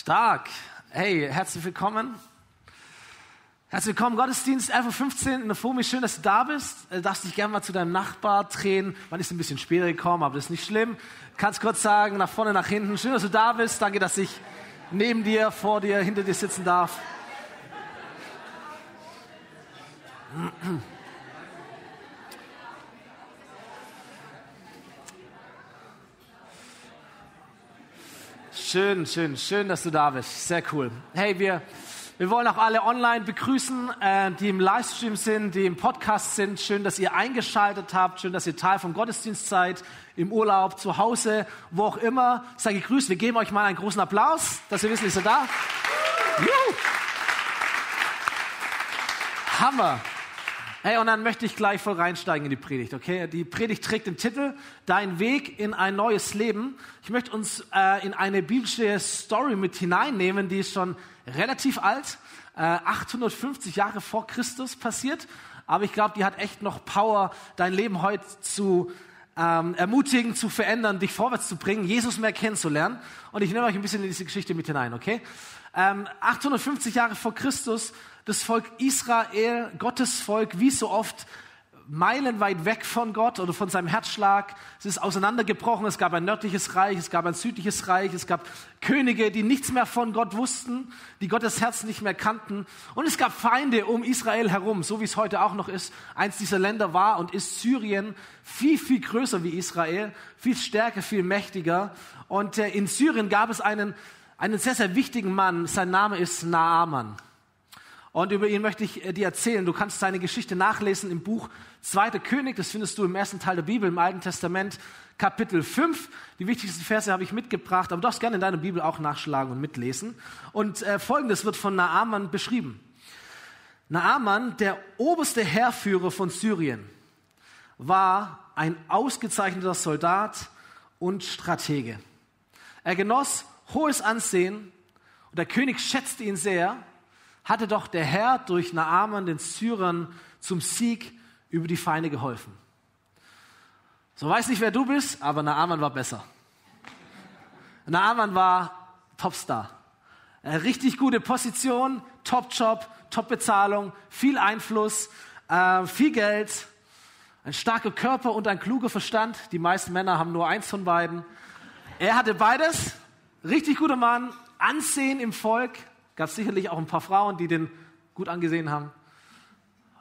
Stark. Hey, herzlich willkommen. Herzlich willkommen, Gottesdienst 11.15 Uhr in der FOMI. Schön, dass du da bist. Du darfst dich gerne mal zu deinem Nachbar drehen. Man ist ein bisschen später gekommen, aber das ist nicht schlimm. Kannst kurz sagen, nach vorne, nach hinten. Schön, dass du da bist. Danke, dass ich neben dir, vor dir, hinter dir sitzen darf. Schön, schön, schön, dass du da bist. Sehr cool. Hey, wir, wir wollen auch alle online begrüßen, äh, die im Livestream sind, die im Podcast sind. Schön, dass ihr eingeschaltet habt. Schön, dass ihr Teil vom Gottesdienst seid, im Urlaub, zu Hause, wo auch immer. Sei gegrüßt. Wir geben euch mal einen großen Applaus, dass ihr wisst, ihr seid da. Juhu. Hammer. Hey, und dann möchte ich gleich voll reinsteigen in die Predigt, okay? Die Predigt trägt den Titel Dein Weg in ein neues Leben. Ich möchte uns äh, in eine biblische Story mit hineinnehmen, die ist schon relativ alt, äh, 850 Jahre vor Christus passiert. Aber ich glaube, die hat echt noch Power, dein Leben heute zu ähm, ermutigen, zu verändern, dich vorwärts zu bringen, Jesus mehr kennenzulernen. Und ich nehme euch ein bisschen in diese Geschichte mit hinein, okay? Ähm, 850 Jahre vor Christus das Volk Israel, Gottes Volk, wie so oft meilenweit weg von Gott oder von seinem Herzschlag. Es ist auseinandergebrochen. Es gab ein nördliches Reich, es gab ein südliches Reich, es gab Könige, die nichts mehr von Gott wussten, die Gottes Herz nicht mehr kannten. Und es gab Feinde um Israel herum, so wie es heute auch noch ist. Eins dieser Länder war und ist Syrien, viel, viel größer wie Israel, viel stärker, viel mächtiger. Und äh, in Syrien gab es einen, einen sehr, sehr wichtigen Mann. Sein Name ist Naaman. Und über ihn möchte ich äh, dir erzählen. Du kannst seine Geschichte nachlesen im Buch Zweite König. Das findest du im ersten Teil der Bibel, im Alten Testament, Kapitel 5. Die wichtigsten Verse habe ich mitgebracht, aber du darfst gerne in deiner Bibel auch nachschlagen und mitlesen. Und äh, Folgendes wird von Naaman beschrieben. Naaman, der oberste Heerführer von Syrien, war ein ausgezeichneter Soldat und Stratege. Er genoss hohes Ansehen und der König schätzte ihn sehr hatte doch der Herr durch Naaman den Syrern zum Sieg über die Feinde geholfen. So weiß nicht, wer du bist, aber Naaman war besser. Naaman war Topstar. Eine richtig gute Position, Top-Job, Top-Bezahlung, viel Einfluss, äh, viel Geld, ein starker Körper und ein kluger Verstand. Die meisten Männer haben nur eins von beiden. Er hatte beides. Richtig guter Mann, Ansehen im Volk, Gab sicherlich auch ein paar Frauen, die den gut angesehen haben.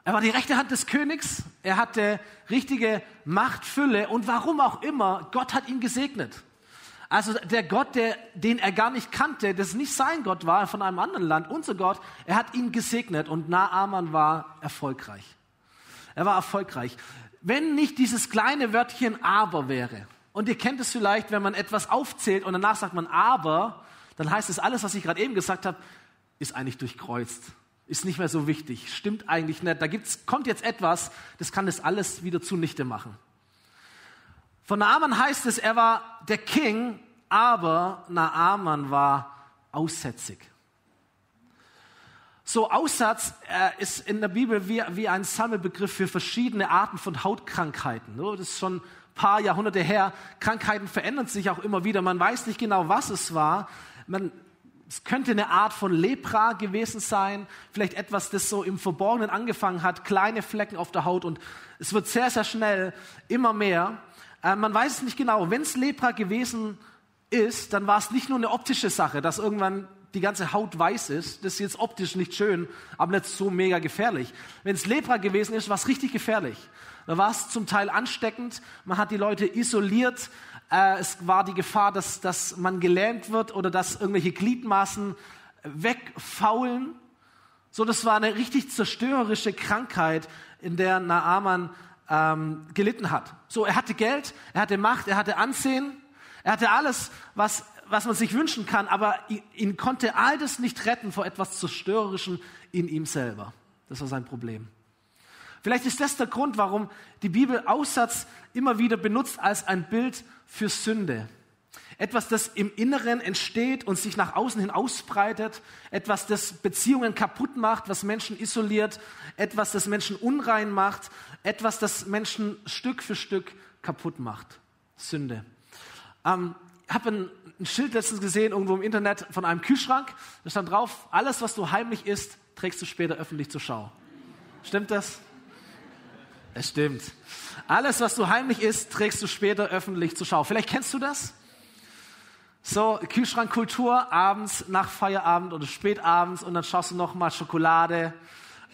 Er war die rechte Hand des Königs. Er hatte richtige Machtfülle. Und warum auch immer, Gott hat ihn gesegnet. Also der Gott, der, den er gar nicht kannte, das nicht sein Gott war, von einem anderen Land, unser Gott, er hat ihn gesegnet und Naaman war erfolgreich. Er war erfolgreich. Wenn nicht dieses kleine Wörtchen aber wäre, und ihr kennt es vielleicht, wenn man etwas aufzählt und danach sagt man aber, dann heißt es alles, was ich gerade eben gesagt habe, ist eigentlich durchkreuzt. Ist nicht mehr so wichtig. Stimmt eigentlich nicht. Da gibt's, kommt jetzt etwas, das kann das alles wieder zunichte machen. Von Naaman heißt es, er war der King, aber Naaman war aussätzig. So Aussatz äh, ist in der Bibel wie, wie ein Sammelbegriff für verschiedene Arten von Hautkrankheiten. Das ist schon paar Jahrhunderte her. Krankheiten verändern sich auch immer wieder. Man weiß nicht genau, was es war. Man es könnte eine Art von Lepra gewesen sein, vielleicht etwas, das so im Verborgenen angefangen hat, kleine Flecken auf der Haut und es wird sehr, sehr schnell immer mehr. Äh, man weiß es nicht genau. Wenn es Lepra gewesen ist, dann war es nicht nur eine optische Sache, dass irgendwann die ganze Haut weiß ist. Das ist jetzt optisch nicht schön, aber nicht so mega gefährlich. Wenn es Lepra gewesen ist, war es richtig gefährlich. Da war es zum Teil ansteckend. Man hat die Leute isoliert. Äh, es war die Gefahr, dass, dass man gelähmt wird oder dass irgendwelche Gliedmaßen wegfaulen. So, das war eine richtig zerstörerische Krankheit, in der Naaman ähm, gelitten hat. So, er hatte Geld, er hatte Macht, er hatte Ansehen, er hatte alles, was, was man sich wünschen kann, aber ihn, ihn konnte all das nicht retten vor etwas Zerstörerischem in ihm selber. Das war sein Problem. Vielleicht ist das der Grund, warum die Bibel Aussatz immer wieder benutzt als ein Bild für Sünde. Etwas, das im Inneren entsteht und sich nach außen hin ausbreitet. Etwas, das Beziehungen kaputt macht, was Menschen isoliert. Etwas, das Menschen unrein macht. Etwas, das Menschen Stück für Stück kaputt macht. Sünde. Ähm, habe ein, ein Schild letztens gesehen, irgendwo im Internet, von einem Kühlschrank. Da stand drauf, alles, was du heimlich isst, trägst du später öffentlich zur Schau. Stimmt das? Es stimmt. Alles, was du heimlich isst, trägst du später öffentlich zur Schau. Vielleicht kennst du das? So, Kühlschrankkultur, abends, nach Feierabend oder spätabends und dann schaust du nochmal Schokolade,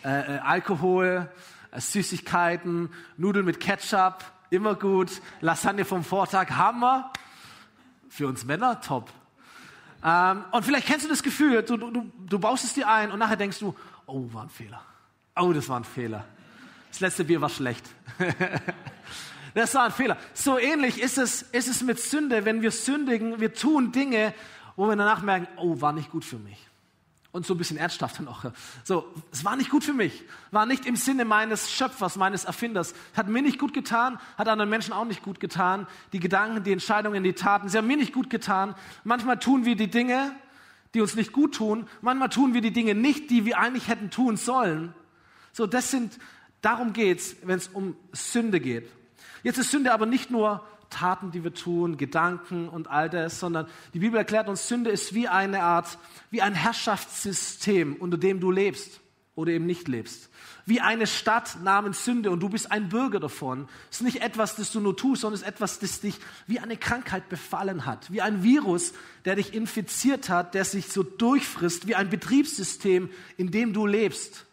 äh, äh, Alkohol, äh, Süßigkeiten, Nudeln mit Ketchup, immer gut, Lasagne vom Vortag, Hammer. Für uns Männer, top. Ähm, und vielleicht kennst du das Gefühl, du, du, du baust es dir ein und nachher denkst du, oh, war ein Fehler. Oh, das war ein Fehler. Das letzte Bier war schlecht. Das war ein Fehler. So ähnlich ist es, ist es mit Sünde, wenn wir sündigen, wir tun Dinge, wo wir danach merken, oh, war nicht gut für mich. Und so ein bisschen ernsthafter noch. So, es war nicht gut für mich. War nicht im Sinne meines Schöpfers, meines Erfinders. Hat mir nicht gut getan, hat anderen Menschen auch nicht gut getan. Die Gedanken, die Entscheidungen, die Taten, sie haben mir nicht gut getan. Manchmal tun wir die Dinge, die uns nicht gut tun. Manchmal tun wir die Dinge nicht, die wir eigentlich hätten tun sollen. So, das sind, darum geht's, wenn es um Sünde geht. Jetzt ist Sünde aber nicht nur Taten, die wir tun, Gedanken und all das, sondern die Bibel erklärt uns, Sünde ist wie eine Art, wie ein Herrschaftssystem, unter dem du lebst oder eben nicht lebst. Wie eine Stadt namens Sünde und du bist ein Bürger davon. Es ist nicht etwas, das du nur tust, sondern es ist etwas, das dich wie eine Krankheit befallen hat. Wie ein Virus, der dich infiziert hat, der sich so durchfrisst, wie ein Betriebssystem, in dem du lebst.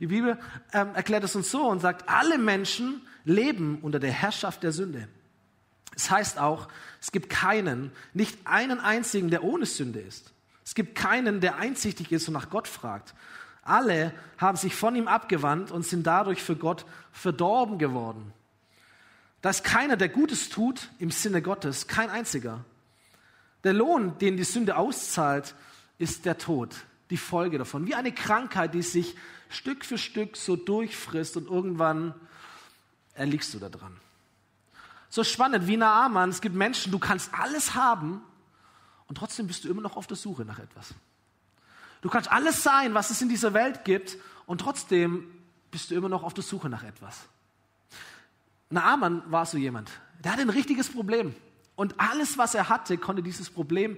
Die Bibel ähm, erklärt es uns so und sagt, alle Menschen leben unter der Herrschaft der Sünde. Es heißt auch, es gibt keinen, nicht einen einzigen, der ohne Sünde ist. Es gibt keinen, der einsichtig ist und nach Gott fragt. Alle haben sich von ihm abgewandt und sind dadurch für Gott verdorben geworden. Da ist keiner, der Gutes tut im Sinne Gottes, kein einziger. Der Lohn, den die Sünde auszahlt, ist der Tod, die Folge davon. Wie eine Krankheit, die sich Stück für Stück so durchfrisst und irgendwann erliegst du da dran. So spannend wie Naaman, es gibt Menschen, du kannst alles haben und trotzdem bist du immer noch auf der Suche nach etwas. Du kannst alles sein, was es in dieser Welt gibt und trotzdem bist du immer noch auf der Suche nach etwas. Naaman war so jemand, der hatte ein richtiges Problem und alles, was er hatte, konnte dieses Problem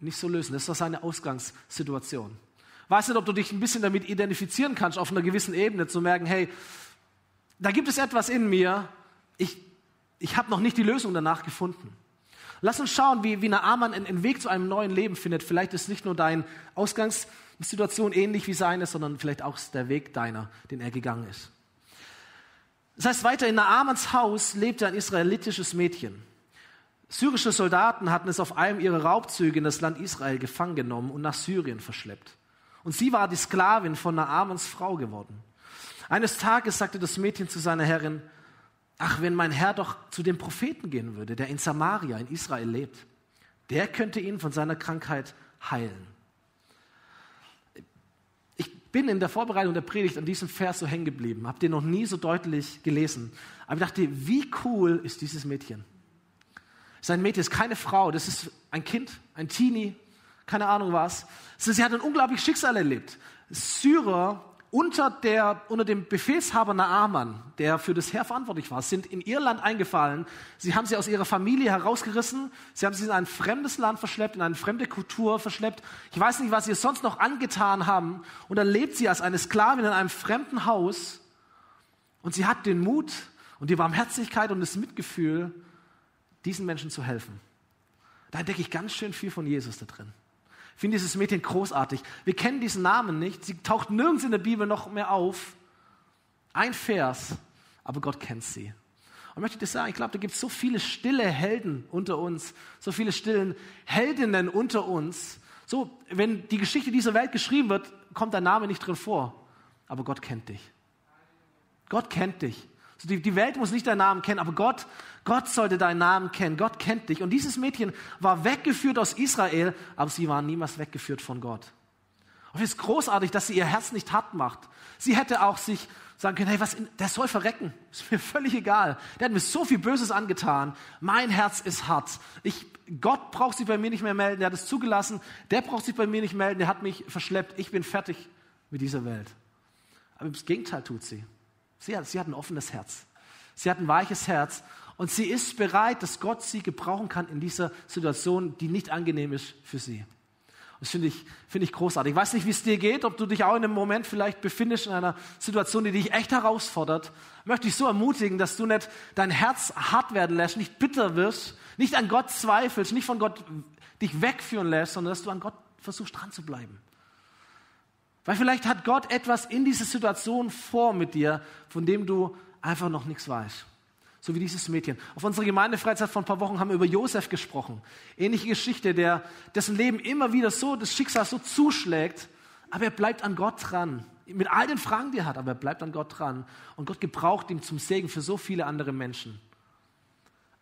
nicht so lösen. Das war seine Ausgangssituation. Weiß nicht, ob du dich ein bisschen damit identifizieren kannst, auf einer gewissen Ebene zu merken, hey, da gibt es etwas in mir, ich, ich habe noch nicht die Lösung danach gefunden. Lass uns schauen, wie, wie Naaman einen Weg zu einem neuen Leben findet. Vielleicht ist nicht nur deine Ausgangssituation ähnlich wie seine, sondern vielleicht auch der Weg deiner, den er gegangen ist. Das heißt weiter, in Naamans Haus lebte ein israelitisches Mädchen. Syrische Soldaten hatten es auf einem ihrer Raubzüge in das Land Israel gefangen genommen und nach Syrien verschleppt. Und sie war die Sklavin von Naamans Frau geworden. Eines Tages sagte das Mädchen zu seiner Herrin, ach, wenn mein Herr doch zu dem Propheten gehen würde, der in Samaria, in Israel lebt, der könnte ihn von seiner Krankheit heilen. Ich bin in der Vorbereitung der Predigt an diesem Vers so hängen geblieben, habe den noch nie so deutlich gelesen. Aber ich dachte, wie cool ist dieses Mädchen? Sein Mädchen ist keine Frau, das ist ein Kind, ein Teenie, keine Ahnung was. Sie hat ein unglaubliches Schicksal erlebt. Syrer unter, der, unter dem Befehlshaber Naaman, der für das Heer verantwortlich war, sind in ihr Land eingefallen. Sie haben sie aus ihrer Familie herausgerissen. Sie haben sie in ein fremdes Land verschleppt, in eine fremde Kultur verschleppt. Ich weiß nicht, was sie sonst noch angetan haben. Und dann lebt sie als eine Sklavin in einem fremden Haus. Und sie hat den Mut und die Barmherzigkeit und das Mitgefühl, diesen Menschen zu helfen. Da entdecke ich ganz schön viel von Jesus da drin. Finde dieses Mädchen großartig. Wir kennen diesen Namen nicht. Sie taucht nirgends in der Bibel noch mehr auf. Ein Vers, aber Gott kennt sie. Und möchte ich dir sagen, ich glaube, da gibt es so viele stille Helden unter uns, so viele stillen Heldinnen unter uns. So, wenn die Geschichte dieser Welt geschrieben wird, kommt dein Name nicht drin vor. Aber Gott kennt dich. Gott kennt dich. Die, die Welt muss nicht deinen Namen kennen, aber Gott, Gott sollte deinen Namen kennen. Gott kennt dich. Und dieses Mädchen war weggeführt aus Israel, aber sie war niemals weggeführt von Gott. Und es ist großartig, dass sie ihr Herz nicht hart macht. Sie hätte auch sich sagen können, hey, was, in, der soll verrecken. Ist mir völlig egal. Der hat mir so viel Böses angetan. Mein Herz ist hart. Ich, Gott braucht sich bei mir nicht mehr melden. Der hat es zugelassen. Der braucht sich bei mir nicht melden. Der hat mich verschleppt. Ich bin fertig mit dieser Welt. Aber das Gegenteil tut sie. Sie hat, sie hat ein offenes Herz. Sie hat ein weiches Herz Und sie ist bereit, dass Gott sie gebrauchen kann in dieser Situation, die nicht angenehm ist für sie. Das finde ich, finde ich großartig. Ich weiß nicht, wie es dir geht, ob du dich auch in einem Moment vielleicht befindest in einer Situation, die dich echt herausfordert. Möchte ich so ermutigen, dass du nicht dein Herz hart werden lässt, nicht bitter wirst, nicht an Gott zweifelst, nicht von Gott dich wegführen lässt, sondern dass du an Gott versuchst dran zu bleiben. Weil vielleicht hat Gott etwas in dieser Situation vor mit dir, von dem du einfach noch nichts weißt. So wie dieses Mädchen. Auf unserer Gemeindefreizeit vor ein paar Wochen haben wir über Josef gesprochen. Ähnliche Geschichte, der, dessen Leben immer wieder so, das Schicksal so zuschlägt, aber er bleibt an Gott dran. Mit all den Fragen, die er hat, aber er bleibt an Gott dran. Und Gott gebraucht ihn zum Segen für so viele andere Menschen.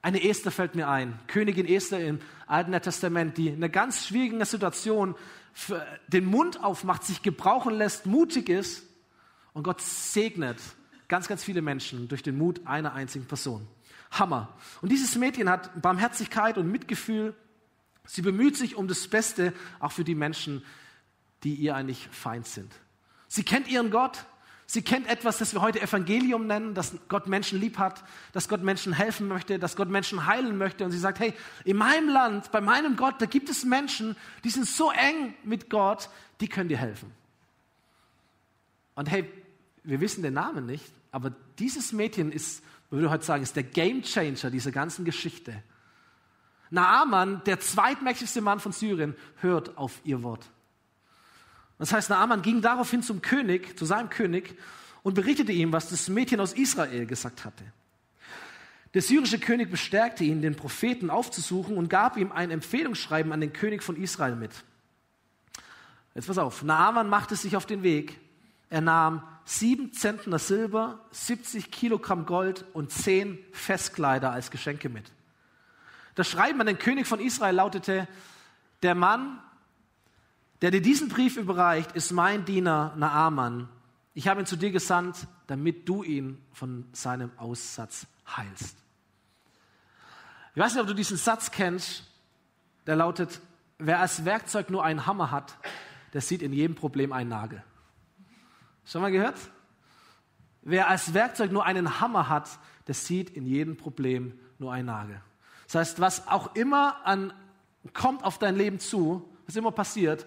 Eine Esther fällt mir ein, Königin Esther im Alten Testament, die in einer ganz schwierigen Situation den Mund aufmacht, sich gebrauchen lässt, mutig ist und Gott segnet ganz, ganz viele Menschen durch den Mut einer einzigen Person. Hammer. Und dieses Mädchen hat Barmherzigkeit und Mitgefühl. Sie bemüht sich um das Beste, auch für die Menschen, die ihr eigentlich Feind sind. Sie kennt ihren Gott. Sie kennt etwas, das wir heute Evangelium nennen, dass Gott Menschen lieb hat, dass Gott Menschen helfen möchte, dass Gott Menschen heilen möchte. Und sie sagt, hey, in meinem Land, bei meinem Gott, da gibt es Menschen, die sind so eng mit Gott, die können dir helfen. Und hey, wir wissen den Namen nicht, aber dieses Mädchen ist, würde heute sagen, ist der Game Changer dieser ganzen Geschichte. Naaman, der zweitmächtigste Mann von Syrien, hört auf ihr Wort. Das heißt, Naaman ging daraufhin zum König, zu seinem König, und berichtete ihm, was das Mädchen aus Israel gesagt hatte. Der syrische König bestärkte ihn, den Propheten aufzusuchen und gab ihm ein Empfehlungsschreiben an den König von Israel mit. Jetzt pass auf, Naaman machte sich auf den Weg. Er nahm sieben Zentner Silber, 70 Kilogramm Gold und zehn Festkleider als Geschenke mit. Das Schreiben an den König von Israel lautete, der Mann, der dir diesen Brief überreicht, ist mein Diener Naaman. Ich habe ihn zu dir gesandt, damit du ihn von seinem Aussatz heilst. Ich weiß nicht, ob du diesen Satz kennst, der lautet, wer als Werkzeug nur einen Hammer hat, der sieht in jedem Problem einen Nagel. Schon mal gehört? Wer als Werkzeug nur einen Hammer hat, der sieht in jedem Problem nur einen Nagel. Das heißt, was auch immer an, kommt auf dein Leben zu, was immer passiert,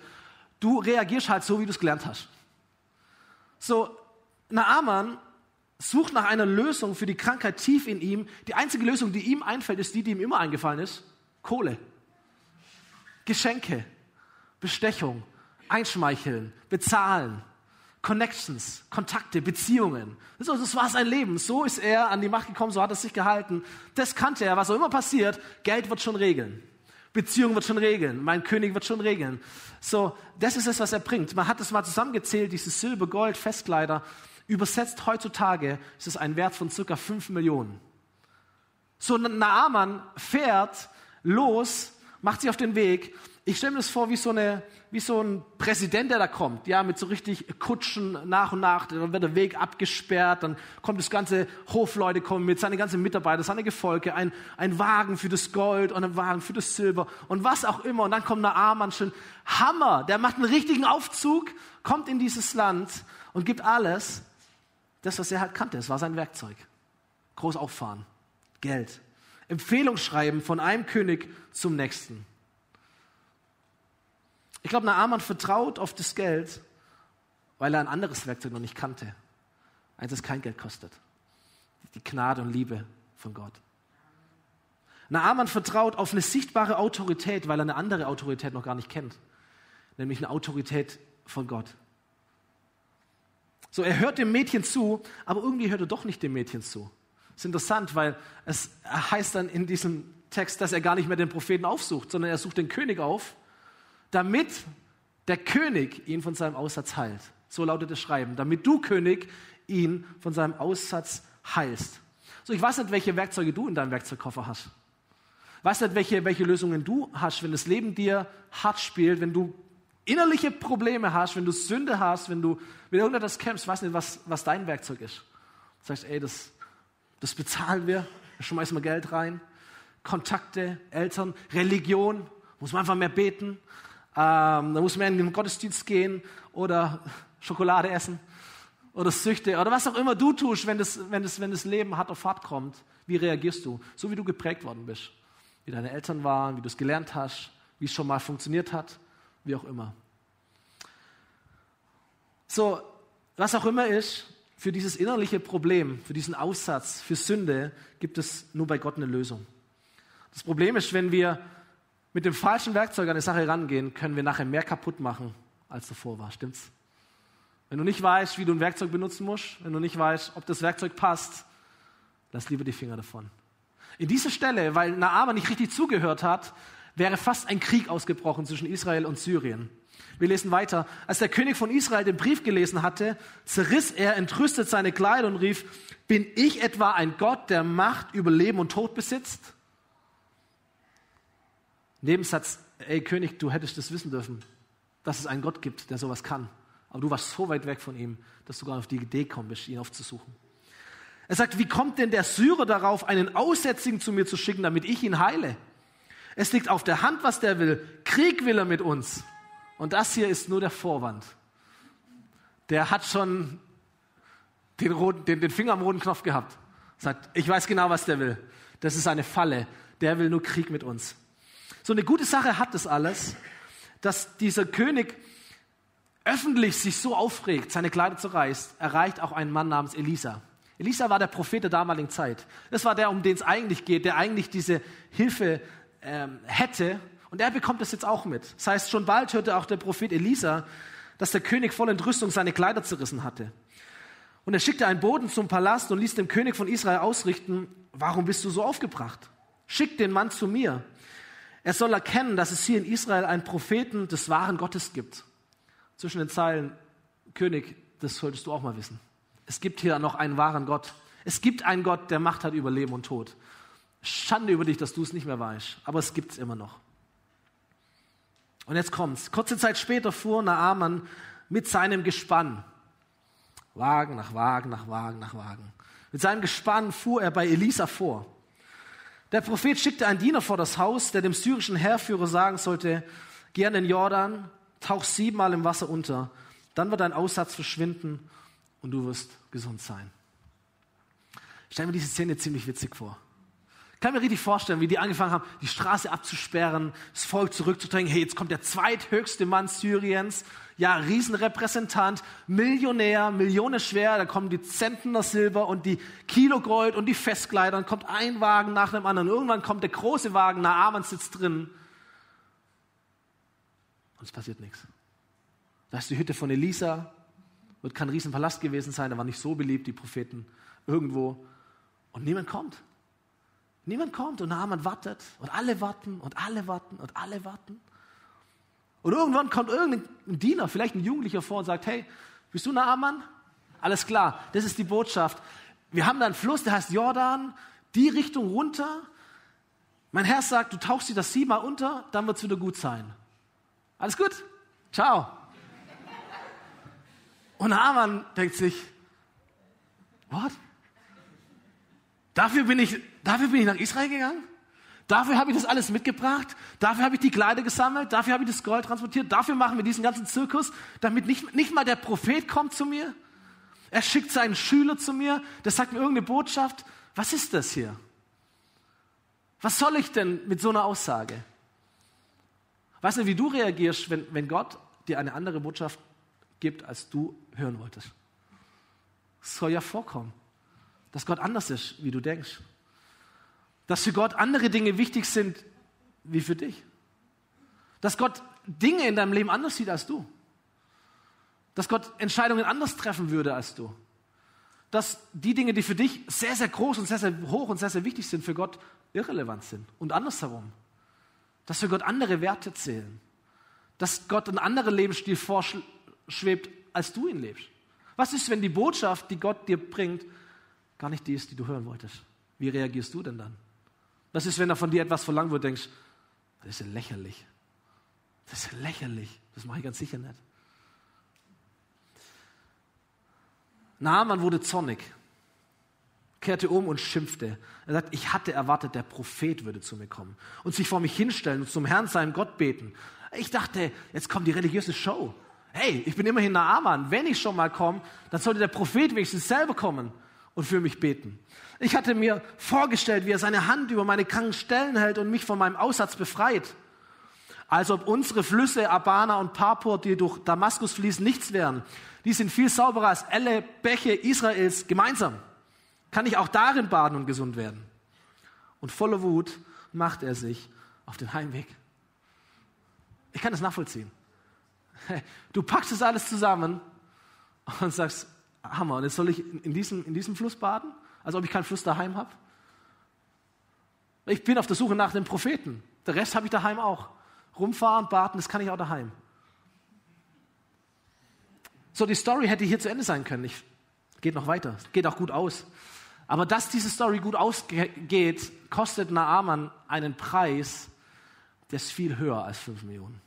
du reagierst halt so, wie du es gelernt hast. So, Naaman sucht nach einer Lösung für die Krankheit tief in ihm. Die einzige Lösung, die ihm einfällt, ist die, die ihm immer eingefallen ist. Kohle. Geschenke. Bestechung. Einschmeicheln. Bezahlen. Connections, Kontakte, Beziehungen. Das war sein Leben. So ist er an die Macht gekommen, so hat er sich gehalten. Das kannte er, was auch immer passiert, Geld wird schon regeln. Beziehung wird schon regeln. Mein König wird schon regeln. So, das ist es, was er bringt. Man hat es mal zusammengezählt, dieses Silber, Gold, Festkleider. Übersetzt heutzutage ist es ein Wert von circa 5 Millionen. So, Naaman fährt los, macht sich auf den Weg ich stelle mir das vor wie so, eine, wie so ein Präsident, der da kommt, ja, mit so richtig Kutschen nach und nach, dann wird der Weg abgesperrt, dann kommt das ganze Hofleute kommen mit, seine ganzen Mitarbeiter, seine Gefolge, ein, ein Wagen für das Gold und ein Wagen für das Silber und was auch immer. Und dann kommt der Armann schon, Hammer, der macht einen richtigen Aufzug, kommt in dieses Land und gibt alles, das, was er halt kannte, es war sein Werkzeug. Groß auffahren, Geld, Empfehlung schreiben von einem König zum nächsten. Ich glaube, Naaman vertraut auf das Geld, weil er ein anderes Werkzeug noch nicht kannte. Eins, das kein Geld kostet. Die Gnade und Liebe von Gott. Naaman vertraut auf eine sichtbare Autorität, weil er eine andere Autorität noch gar nicht kennt. Nämlich eine Autorität von Gott. So, er hört dem Mädchen zu, aber irgendwie hört er doch nicht dem Mädchen zu. Das ist interessant, weil es heißt dann in diesem Text, dass er gar nicht mehr den Propheten aufsucht, sondern er sucht den König auf damit der König ihn von seinem Aussatz heilt. So lautet das Schreiben. Damit du, König, ihn von seinem Aussatz heilst. So, ich weiß nicht, welche Werkzeuge du in deinem Werkzeugkoffer hast. Ich weiß nicht, welche, welche Lösungen du hast, wenn das Leben dir hart spielt, wenn du innerliche Probleme hast, wenn du Sünde hast, wenn du mit irgendetwas kämpfst, weiß nicht, was, was dein Werkzeug ist. Du sagst, ey, das, das bezahlen wir, schmeißen wir Geld rein. Kontakte, Eltern, Religion, muss man einfach mehr beten, ähm, da muss man in den Gottesdienst gehen oder Schokolade essen oder Süchte oder was auch immer du tust, wenn das, wenn das, wenn das Leben hart auf hart kommt, wie reagierst du? So wie du geprägt worden bist. Wie deine Eltern waren, wie du es gelernt hast, wie es schon mal funktioniert hat, wie auch immer. So, was auch immer ist, für dieses innerliche Problem, für diesen Aussatz, für Sünde, gibt es nur bei Gott eine Lösung. Das Problem ist, wenn wir mit dem falschen Werkzeug an eine Sache rangehen, können wir nachher mehr kaputt machen, als davor war. Stimmt's? Wenn du nicht weißt, wie du ein Werkzeug benutzen musst, wenn du nicht weißt, ob das Werkzeug passt, lass lieber die Finger davon. In dieser Stelle, weil Naama nicht richtig zugehört hat, wäre fast ein Krieg ausgebrochen zwischen Israel und Syrien. Wir lesen weiter. Als der König von Israel den Brief gelesen hatte, zerriss er entrüstet seine Kleider und rief, bin ich etwa ein Gott, der Macht über Leben und Tod besitzt? Nebensatz, ey König, du hättest das wissen dürfen, dass es einen Gott gibt, der sowas kann. Aber du warst so weit weg von ihm, dass du gar auf die Idee kommst, ihn aufzusuchen. Er sagt, wie kommt denn der Syrer darauf, einen Aussätzigen zu mir zu schicken, damit ich ihn heile? Es liegt auf der Hand, was der will. Krieg will er mit uns. Und das hier ist nur der Vorwand. Der hat schon den, roten, den, den Finger am roten Knopf gehabt. Sagt, ich weiß genau, was der will. Das ist eine Falle. Der will nur Krieg mit uns. So eine gute Sache hat das alles, dass dieser König öffentlich sich so aufregt, seine Kleider zerreißt, erreicht auch ein Mann namens Elisa. Elisa war der Prophet der damaligen Zeit. Das war der, um den es eigentlich geht, der eigentlich diese Hilfe ähm, hätte und er bekommt das jetzt auch mit. Das heißt, schon bald hörte auch der Prophet Elisa, dass der König voll Entrüstung seine Kleider zerrissen hatte. Und er schickte einen Boden zum Palast und ließ dem König von Israel ausrichten, warum bist du so aufgebracht? Schick den Mann zu mir. Er soll erkennen, dass es hier in Israel einen Propheten des wahren Gottes gibt. Zwischen den Zeilen, König, das solltest du auch mal wissen. Es gibt hier noch einen wahren Gott. Es gibt einen Gott, der Macht hat über Leben und Tod. Schande über dich, dass du es nicht mehr weißt, aber es gibt es immer noch. Und jetzt kommt's. Kurze Zeit später fuhr Naaman mit seinem Gespann. Wagen nach Wagen nach Wagen nach Wagen. Mit seinem Gespann fuhr er bei Elisa vor. Der Prophet schickte einen Diener vor das Haus, der dem syrischen Heerführer sagen sollte, geh an den Jordan, tauch siebenmal im Wasser unter, dann wird dein Aussatz verschwinden und du wirst gesund sein. Ich stelle mir diese Szene ziemlich witzig vor. Kann mir richtig vorstellen, wie die angefangen haben, die Straße abzusperren, das Volk zurückzudrängen. Hey, jetzt kommt der zweithöchste Mann Syriens, ja, Riesenrepräsentant, Millionär, Millionen schwer, da kommen die Zentner Silber und die Kilo Gold und die Festkleider, dann kommt ein Wagen nach dem anderen. Irgendwann kommt der große Wagen, Naaman sitzt drin. Und es passiert nichts. Da ist die Hütte von Elisa, wird kein Riesenpalast gewesen sein, da war nicht so beliebt, die Propheten irgendwo. Und niemand kommt. Niemand kommt und Naaman wartet und alle warten und alle warten und alle warten. Und irgendwann kommt irgendein Diener, vielleicht ein Jugendlicher vor und sagt, hey, bist du Naaman? Alles klar, das ist die Botschaft. Wir haben da einen Fluss, der heißt Jordan, die Richtung runter. Mein Herr sagt, du tauchst dir das siebenmal unter, dann wird es wieder gut sein. Alles gut? Ciao. Und Naaman denkt sich, what? Dafür bin ich, dafür bin ich nach Israel gegangen? Dafür habe ich das alles mitgebracht. Dafür habe ich die Kleider gesammelt. Dafür habe ich das Gold transportiert. Dafür machen wir diesen ganzen Zirkus, damit nicht, nicht mal der Prophet kommt zu mir. Er schickt seinen Schüler zu mir. Der sagt mir irgendeine Botschaft. Was ist das hier? Was soll ich denn mit so einer Aussage? Weißt du, wie du reagierst, wenn, wenn Gott dir eine andere Botschaft gibt, als du hören wolltest? Das soll ja vorkommen dass Gott anders ist, wie du denkst. Dass für Gott andere Dinge wichtig sind, wie für dich. Dass Gott Dinge in deinem Leben anders sieht als du. Dass Gott Entscheidungen anders treffen würde als du. Dass die Dinge, die für dich sehr, sehr groß und sehr, sehr hoch und sehr, sehr wichtig sind, für Gott irrelevant sind. Und andersherum. Dass für Gott andere Werte zählen. Dass Gott einen anderen Lebensstil vorschwebt, als du ihn lebst. Was ist, wenn die Botschaft, die Gott dir bringt, gar nicht die ist, die du hören wolltest. Wie reagierst du denn dann? Was ist, wenn er von dir etwas verlangt wird, denkst, das ist ja lächerlich. Das ist ja lächerlich. Das mache ich ganz sicher nicht. Naaman wurde zornig, kehrte um und schimpfte. Er sagt, ich hatte erwartet, der Prophet würde zu mir kommen und sich vor mich hinstellen und zum Herrn, seinem Gott beten. Ich dachte, jetzt kommt die religiöse Show. Hey, ich bin immerhin Naaman. Wenn ich schon mal komme, dann sollte der Prophet wenigstens selber kommen und für mich beten. Ich hatte mir vorgestellt, wie er seine Hand über meine kranken Stellen hält und mich von meinem Aussatz befreit. Als ob unsere Flüsse Abana und Papur, die durch Damaskus fließen, nichts wären. Die sind viel sauberer als alle Bäche Israels gemeinsam. Kann ich auch darin baden und gesund werden? Und voller Wut macht er sich auf den Heimweg. Ich kann das nachvollziehen. Du packst das alles zusammen und sagst, Hammer, und jetzt soll ich in diesem, in diesem Fluss baden? Als ob ich keinen Fluss daheim habe? Ich bin auf der Suche nach dem Propheten. Der Rest habe ich daheim auch. Rumfahren, baden, das kann ich auch daheim. So, die Story hätte hier zu Ende sein können. Ich, geht noch weiter. Geht auch gut aus. Aber dass diese Story gut ausgeht, kostet Naaman einen Preis, der ist viel höher als 5 Millionen.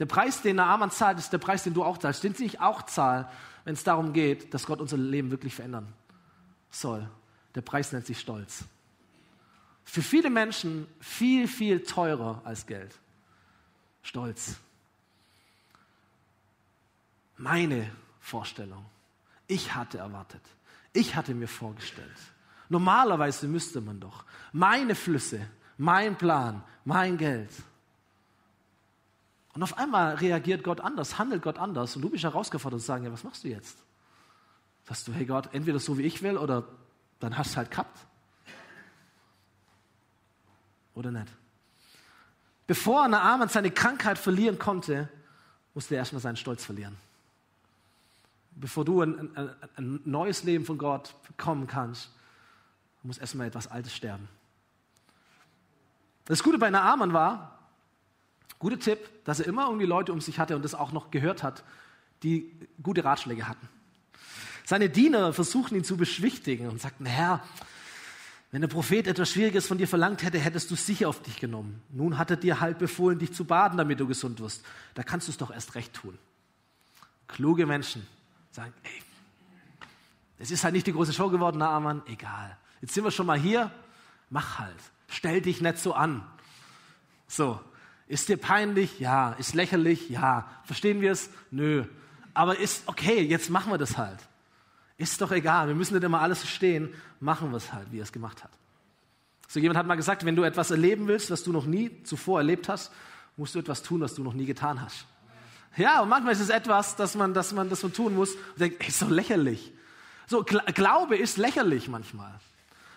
Der Preis, den Naaman zahlt, ist der Preis, den du auch zahlst, den ich auch zahle, wenn es darum geht, dass Gott unser Leben wirklich verändern soll. Der Preis nennt sich Stolz. Für viele Menschen viel, viel teurer als Geld. Stolz. Meine Vorstellung. Ich hatte erwartet. Ich hatte mir vorgestellt. Normalerweise müsste man doch meine Flüsse, mein Plan, mein Geld. Und auf einmal reagiert Gott anders, handelt Gott anders und du bist herausgefordert zu sagen, ja, was machst du jetzt? Sagst du, hey Gott, entweder so wie ich will oder dann hast du halt gehabt. Oder nicht? Bevor Naaman seine Krankheit verlieren konnte, musste er erstmal seinen Stolz verlieren. Bevor du ein, ein, ein neues Leben von Gott bekommen kannst, muss erstmal etwas Altes sterben. Das Gute bei Naaman war, guter Tipp, dass er immer irgendwie Leute um sich hatte und das auch noch gehört hat, die gute Ratschläge hatten. Seine Diener versuchten ihn zu beschwichtigen und sagten, Herr, wenn der Prophet etwas Schwieriges von dir verlangt hätte, hättest du sicher auf dich genommen. Nun hat er dir halt befohlen, dich zu baden, damit du gesund wirst. Da kannst du es doch erst recht tun. Kluge Menschen sagen, ey, es ist halt nicht die große Show geworden, Naaman, egal. Jetzt sind wir schon mal hier, mach halt. Stell dich nicht so an. So, ist dir peinlich? Ja. Ist lächerlich? Ja. Verstehen wir es? Nö. Aber ist okay, jetzt machen wir das halt. Ist doch egal, wir müssen nicht immer alles verstehen, machen wir es halt, wie er es gemacht hat. So jemand hat mal gesagt, wenn du etwas erleben willst, was du noch nie zuvor erlebt hast, musst du etwas tun, was du noch nie getan hast. Ja, und manchmal ist es etwas, dass man, dass man, dass man tun muss und denkt, ist doch lächerlich. So, Glaube ist lächerlich manchmal.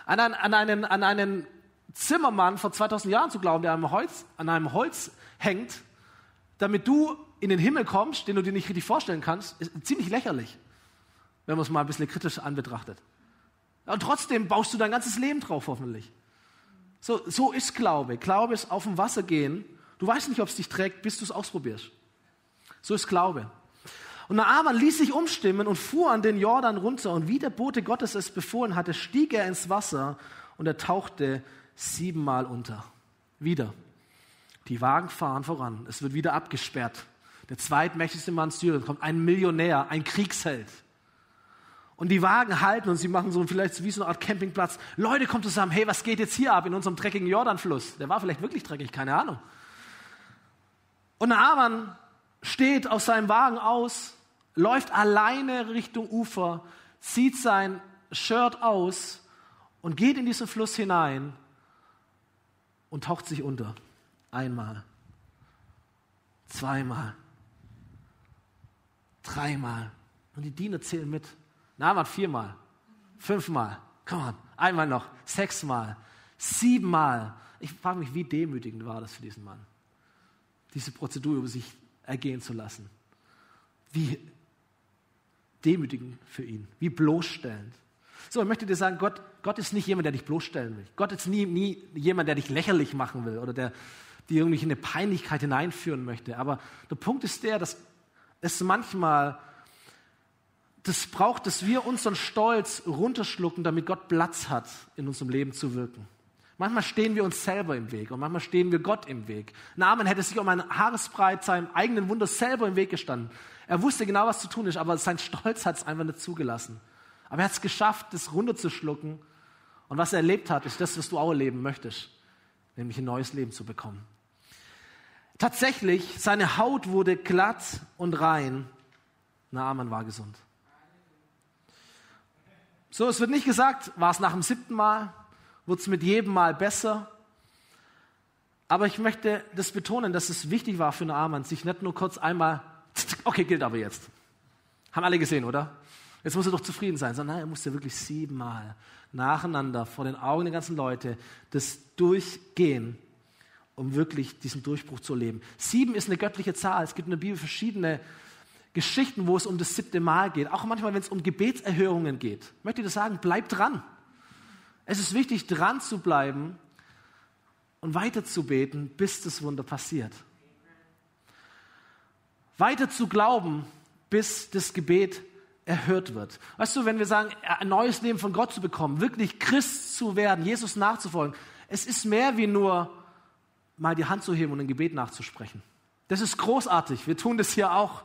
An, einen, an, einen, an einen Zimmermann vor 2000 Jahren zu glauben, der an einem Holz, an einem Holz hängt, damit du in den Himmel kommst, den du dir nicht richtig vorstellen kannst, ist ziemlich lächerlich wenn man es mal ein bisschen kritisch anbetrachtet. Und trotzdem baust du dein ganzes Leben drauf, hoffentlich. So, so ist Glaube. Glaube ist auf dem Wasser gehen. Du weißt nicht, ob es dich trägt, bis du es ausprobierst. So ist Glaube. Und Naaman ließ sich umstimmen und fuhr an den Jordan runter. Und wie der Bote Gottes es befohlen hatte, stieg er ins Wasser und er tauchte siebenmal unter. Wieder. Die Wagen fahren voran. Es wird wieder abgesperrt. Der zweitmächtigste Mann Syriens kommt, ein Millionär, ein Kriegsheld. Und die Wagen halten und sie machen so vielleicht wie so eine Art Campingplatz. Leute kommen zusammen, hey, was geht jetzt hier ab in unserem dreckigen Jordanfluss? Der war vielleicht wirklich dreckig, keine Ahnung. Und Naaman steht aus seinem Wagen aus, läuft alleine Richtung Ufer, zieht sein Shirt aus und geht in diesen Fluss hinein und taucht sich unter. Einmal, zweimal, dreimal. Und die Diener zählen mit. Naaman viermal, fünfmal, come on, einmal noch, sechsmal, siebenmal. Ich frage mich, wie demütigend war das für diesen Mann, diese Prozedur über sich ergehen zu lassen. Wie demütigend für ihn, wie bloßstellend. So, ich möchte dir sagen, Gott, Gott ist nicht jemand, der dich bloßstellen will. Gott ist nie, nie jemand, der dich lächerlich machen will oder der dir irgendwie in eine Peinlichkeit hineinführen möchte. Aber der Punkt ist der, dass es manchmal das braucht, dass wir unseren Stolz runterschlucken, damit Gott Platz hat, in unserem Leben zu wirken. Manchmal stehen wir uns selber im Weg und manchmal stehen wir Gott im Weg. Naaman hätte sich um ein Haaresbreit seinem eigenen Wunder selber im Weg gestanden. Er wusste genau, was zu tun ist, aber sein Stolz hat es einfach nicht zugelassen. Aber er hat es geschafft, das runterzuschlucken. Und was er erlebt hat, ist das, was du auch erleben möchtest, nämlich ein neues Leben zu bekommen. Tatsächlich, seine Haut wurde glatt und rein. Naaman war gesund. So, es wird nicht gesagt, war es nach dem siebten Mal, wurde es mit jedem Mal besser. Aber ich möchte das betonen, dass es wichtig war für Naaman, sich nicht nur kurz einmal, okay, gilt aber jetzt. Haben alle gesehen, oder? Jetzt muss er doch zufrieden sein, sondern er musste wirklich siebenmal nacheinander vor den Augen der ganzen Leute das durchgehen, um wirklich diesen Durchbruch zu erleben. Sieben ist eine göttliche Zahl. Es gibt in der Bibel verschiedene Geschichten, wo es um das siebte Mal geht. Auch manchmal, wenn es um Gebetserhörungen geht. Ich möchte das sagen, bleib dran. Es ist wichtig, dran zu bleiben und weiter zu beten, bis das Wunder passiert. Weiter zu glauben, bis das Gebet erhört wird. Weißt du, wenn wir sagen, ein neues Leben von Gott zu bekommen, wirklich Christ zu werden, Jesus nachzufolgen, es ist mehr wie nur mal die Hand zu heben und ein Gebet nachzusprechen. Das ist großartig. Wir tun das hier auch.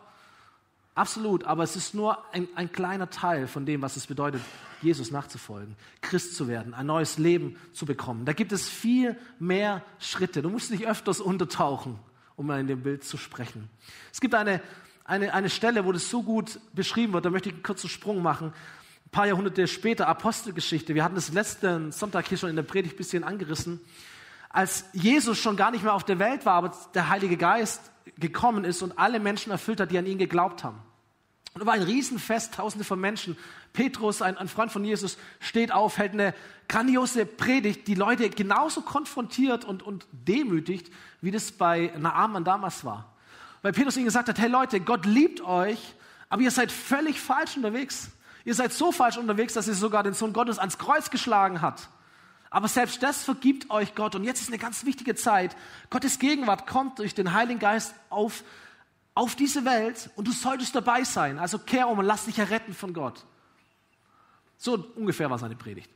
Absolut. Aber es ist nur ein, ein kleiner Teil von dem, was es bedeutet, Jesus nachzufolgen, Christ zu werden, ein neues Leben zu bekommen. Da gibt es viel mehr Schritte. Du musst nicht öfters untertauchen, um mal in dem Bild zu sprechen. Es gibt eine eine, eine Stelle, wo das so gut beschrieben wird, da möchte ich einen kurzen Sprung machen. Ein paar Jahrhunderte später, Apostelgeschichte. Wir hatten das letzten Sonntag hier schon in der Predigt ein bisschen angerissen. Als Jesus schon gar nicht mehr auf der Welt war, aber der Heilige Geist gekommen ist und alle Menschen erfüllt hat, die an ihn geglaubt haben. Und es war ein Riesenfest, tausende von Menschen. Petrus, ein, ein, Freund von Jesus, steht auf, hält eine grandiose Predigt, die Leute genauso konfrontiert und, und demütigt, wie das bei Naaman damals war. Weil Petrus ihnen gesagt hat, hey Leute, Gott liebt euch, aber ihr seid völlig falsch unterwegs. Ihr seid so falsch unterwegs, dass ihr sogar den Sohn Gottes ans Kreuz geschlagen hat. Aber selbst das vergibt euch Gott. Und jetzt ist eine ganz wichtige Zeit. Gottes Gegenwart kommt durch den Heiligen Geist auf, auf diese Welt und du solltest dabei sein. Also kehr um und lass dich erretten von Gott. So ungefähr war seine Predigt.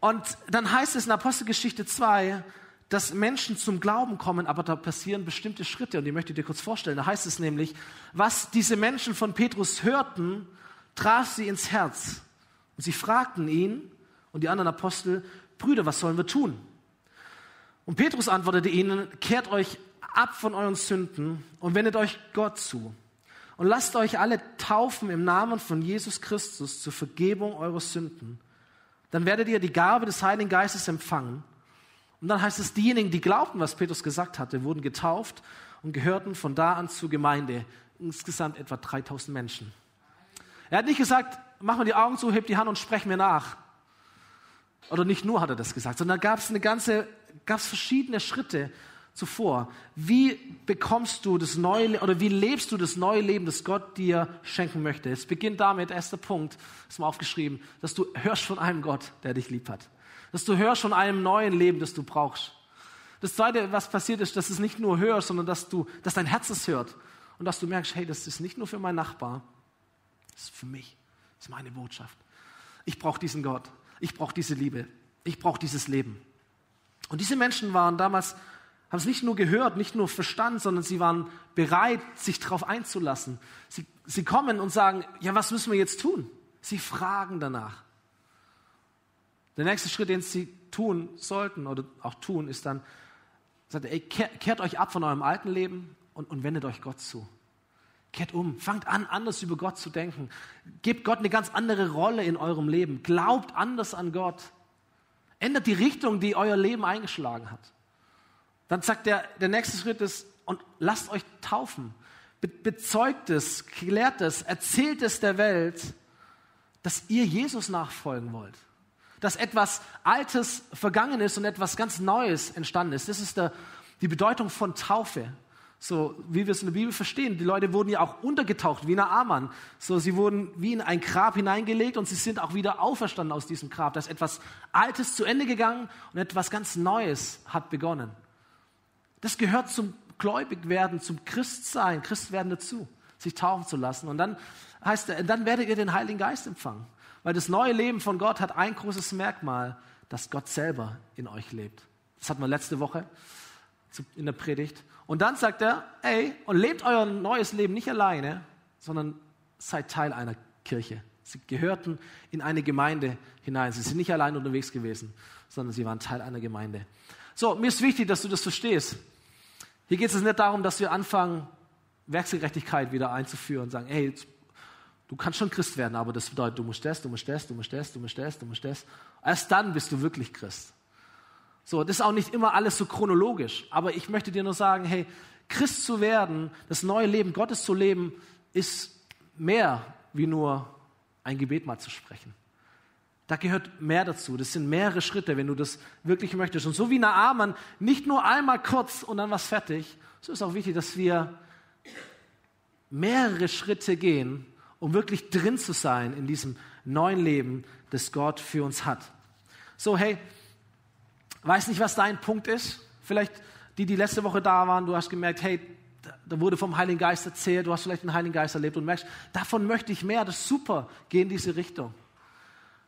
Und dann heißt es in Apostelgeschichte 2, dass Menschen zum Glauben kommen, aber da passieren bestimmte Schritte und die möchte ich dir kurz vorstellen. Da heißt es nämlich, was diese Menschen von Petrus hörten, traf sie ins Herz. Und sie fragten ihn und die anderen Apostel, Brüder, was sollen wir tun? Und Petrus antwortete ihnen, kehrt euch ab von euren Sünden und wendet euch Gott zu. Und lasst euch alle taufen im Namen von Jesus Christus zur Vergebung eurer Sünden. Dann werdet ihr die Gabe des Heiligen Geistes empfangen und dann heißt es, diejenigen, die glaubten, was Petrus gesagt hatte, wurden getauft und gehörten von da an zur Gemeinde. Insgesamt etwa 3000 Menschen. Er hat nicht gesagt, mach mal die Augen zu, heb die Hand und sprech mir nach. Oder nicht nur hat er das gesagt, sondern gab es eine ganze, gab es verschiedene Schritte zuvor. Wie bekommst du das neue, oder wie lebst du das neue Leben, das Gott dir schenken möchte? Es beginnt damit, erster Punkt, ist mal aufgeschrieben, dass du hörst von einem Gott, der dich lieb hat dass du hörst von einem neuen Leben, das du brauchst. Das Zweite, was passiert ist, dass du es nicht nur hörst, sondern dass, du, dass dein Herz es hört und dass du merkst, hey, das ist nicht nur für meinen Nachbar, das ist für mich, das ist meine Botschaft. Ich brauche diesen Gott, ich brauche diese Liebe, ich brauche dieses Leben. Und diese Menschen waren damals, haben es nicht nur gehört, nicht nur verstanden, sondern sie waren bereit, sich darauf einzulassen. Sie, sie kommen und sagen, ja, was müssen wir jetzt tun? Sie fragen danach. Der nächste Schritt, den sie tun sollten oder auch tun, ist dann, sagt er, ey, kehrt, euch ab von eurem alten Leben und, und wendet euch Gott zu. Kehrt um, fangt an, anders über Gott zu denken. Gebt Gott eine ganz andere Rolle in eurem Leben. Glaubt anders an Gott. Ändert die Richtung, die euer Leben eingeschlagen hat. Dann sagt der, der nächste Schritt ist, und lasst euch taufen. Be bezeugt es, klärt es, erzählt es der Welt, dass ihr Jesus nachfolgen wollt dass etwas Altes vergangen ist und etwas ganz Neues entstanden ist. Das ist der, die Bedeutung von Taufe. So wie wir es in der Bibel verstehen. Die Leute wurden ja auch untergetaucht, wie Naaman. So, sie wurden wie in ein Grab hineingelegt und sie sind auch wieder auferstanden aus diesem Grab. Da ist etwas Altes zu Ende gegangen und etwas ganz Neues hat begonnen. Das gehört zum Gläubigwerden, zum Christsein, Christwerden dazu, sich taufen zu lassen. Und dann heißt er, dann werdet ihr den Heiligen Geist empfangen. Weil das neue Leben von Gott hat ein großes Merkmal, dass Gott selber in euch lebt. Das hatten wir letzte Woche in der Predigt. Und dann sagt er, ey, und lebt euer neues Leben nicht alleine, sondern seid Teil einer Kirche. Sie gehörten in eine Gemeinde hinein. Sie sind nicht allein unterwegs gewesen, sondern sie waren Teil einer Gemeinde. So, mir ist wichtig, dass du das verstehst. Hier geht es nicht darum, dass wir anfangen, Werksgerechtigkeit wieder einzuführen und sagen, hey, du kannst schon Christ werden, aber das bedeutet, du musst das, du musst das, du musst das, du musst das, du musst das. Erst dann bist du wirklich Christ. So, das ist auch nicht immer alles so chronologisch, aber ich möchte dir nur sagen, hey, Christ zu werden, das neue Leben Gottes zu leben, ist mehr wie nur ein Gebet mal zu sprechen. Da gehört mehr dazu. Das sind mehrere Schritte, wenn du das wirklich möchtest. Und so wie Naaman, nicht nur einmal kurz und dann was fertig, so ist auch wichtig, dass wir mehrere Schritte gehen, um wirklich drin zu sein in diesem neuen Leben, das Gott für uns hat. So, hey, weiß nicht, was dein Punkt ist. Vielleicht die, die letzte Woche da waren, du hast gemerkt, hey, da wurde vom Heiligen Geist erzählt, du hast vielleicht den Heiligen Geist erlebt und merkst, davon möchte ich mehr, das ist super, geh in diese Richtung.